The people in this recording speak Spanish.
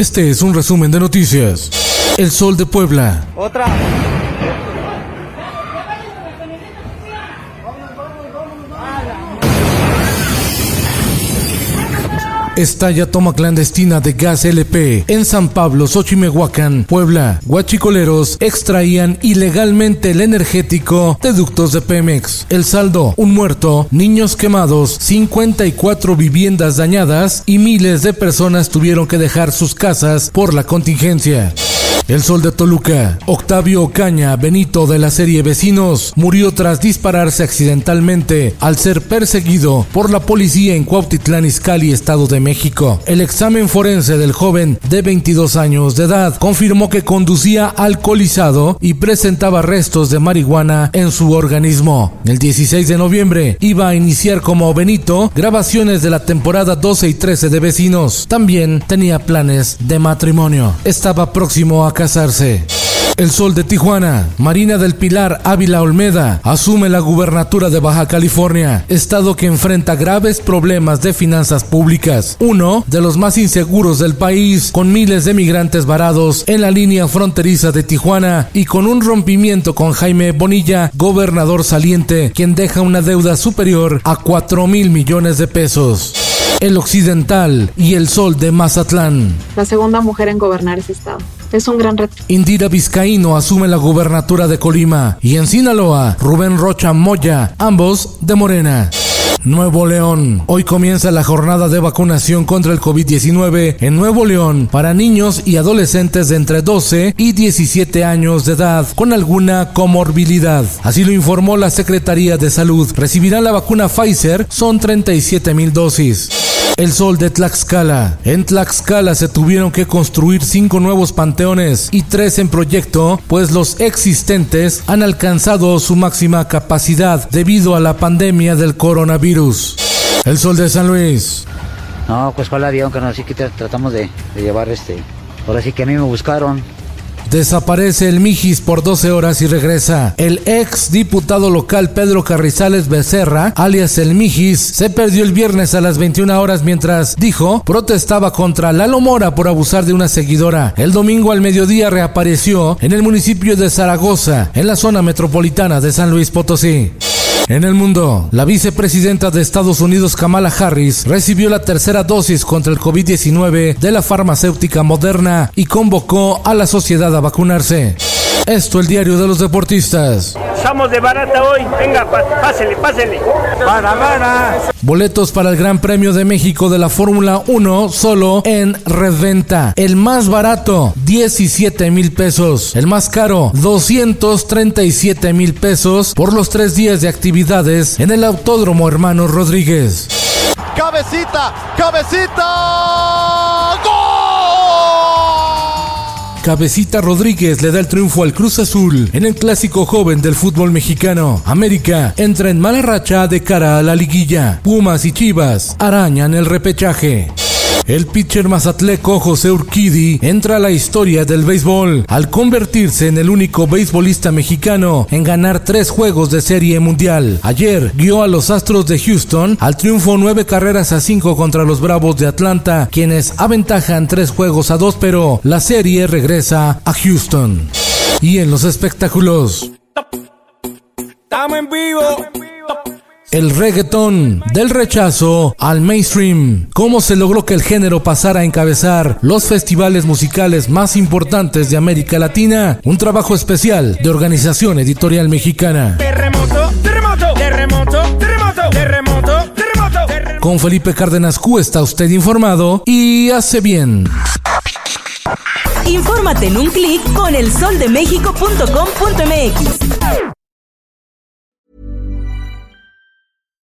Este es un resumen de noticias. El Sol de Puebla. Otra. Estalla toma clandestina de gas LP en San Pablo, Xochimehuacán, Puebla. Guachicoleros extraían ilegalmente el energético de ductos de Pemex. El saldo, un muerto, niños quemados, 54 viviendas dañadas y miles de personas tuvieron que dejar sus casas por la contingencia. El Sol de Toluca. Octavio Ocaña, Benito de la serie Vecinos, murió tras dispararse accidentalmente al ser perseguido por la policía en Cuautitlán Izcalli, Estado de México. El examen forense del joven de 22 años de edad confirmó que conducía alcoholizado y presentaba restos de marihuana en su organismo. El 16 de noviembre iba a iniciar como Benito grabaciones de la temporada 12 y 13 de Vecinos. También tenía planes de matrimonio. Estaba próximo a casarse. El Sol de Tijuana, Marina del Pilar Ávila Olmeda, asume la gubernatura de Baja California, estado que enfrenta graves problemas de finanzas públicas, uno de los más inseguros del país, con miles de migrantes varados en la línea fronteriza de Tijuana y con un rompimiento con Jaime Bonilla, gobernador saliente, quien deja una deuda superior a 4 mil millones de pesos el Occidental y el Sol de Mazatlán. La segunda mujer en gobernar ese estado. Es un gran reto. Indira Vizcaíno asume la gubernatura de Colima y en Sinaloa, Rubén Rocha Moya, ambos de Morena. Nuevo León. Hoy comienza la jornada de vacunación contra el COVID-19 en Nuevo León para niños y adolescentes de entre 12 y 17 años de edad con alguna comorbilidad. Así lo informó la Secretaría de Salud. Recibirán la vacuna Pfizer, son 37 mil dosis. El Sol de Tlaxcala. En Tlaxcala se tuvieron que construir cinco nuevos panteones y tres en proyecto, pues los existentes han alcanzado su máxima capacidad debido a la pandemia del coronavirus. El Sol de San Luis. No, pues cuál avión, que no, así que tratamos de, de llevar este. Ahora sí que a mí me buscaron. Desaparece el Mijis por 12 horas y regresa. El ex diputado local Pedro Carrizales Becerra, alias el Mijis, se perdió el viernes a las 21 horas mientras, dijo, protestaba contra Lalo Mora por abusar de una seguidora. El domingo al mediodía reapareció en el municipio de Zaragoza, en la zona metropolitana de San Luis Potosí. En el mundo, la vicepresidenta de Estados Unidos Kamala Harris recibió la tercera dosis contra el COVID-19 de la farmacéutica moderna y convocó a la sociedad a vacunarse. Esto el diario de los deportistas. Estamos de barata hoy. Venga, pásele, pásele. Para, para. Boletos para el Gran Premio de México de la Fórmula 1 solo en reventa. El más barato, 17 mil pesos. El más caro, 237 mil pesos por los tres días de actividades en el Autódromo Hermano Rodríguez. Cabecita, cabecita. ¡Gol! Cabecita Rodríguez le da el triunfo al Cruz Azul en el clásico joven del fútbol mexicano. América entra en mala racha de cara a la liguilla. Pumas y Chivas arañan el repechaje. El pitcher mazatleco José Urquidi entra a la historia del béisbol al convertirse en el único beisbolista mexicano en ganar tres juegos de serie mundial. Ayer guió a los Astros de Houston al triunfo nueve carreras a cinco contra los Bravos de Atlanta, quienes aventajan tres juegos a dos, pero la serie regresa a Houston. Y en los espectáculos. Estamos en vivo. El reggaetón del rechazo al mainstream. ¿Cómo se logró que el género pasara a encabezar los festivales musicales más importantes de América Latina? Un trabajo especial de Organización Editorial Mexicana. Terremoto, terremoto, terremoto, terremoto, terremoto, terremoto. Con Felipe Cárdenas Q está usted informado y hace bien. Infórmate en un clic con elsoldemexico.com.mx.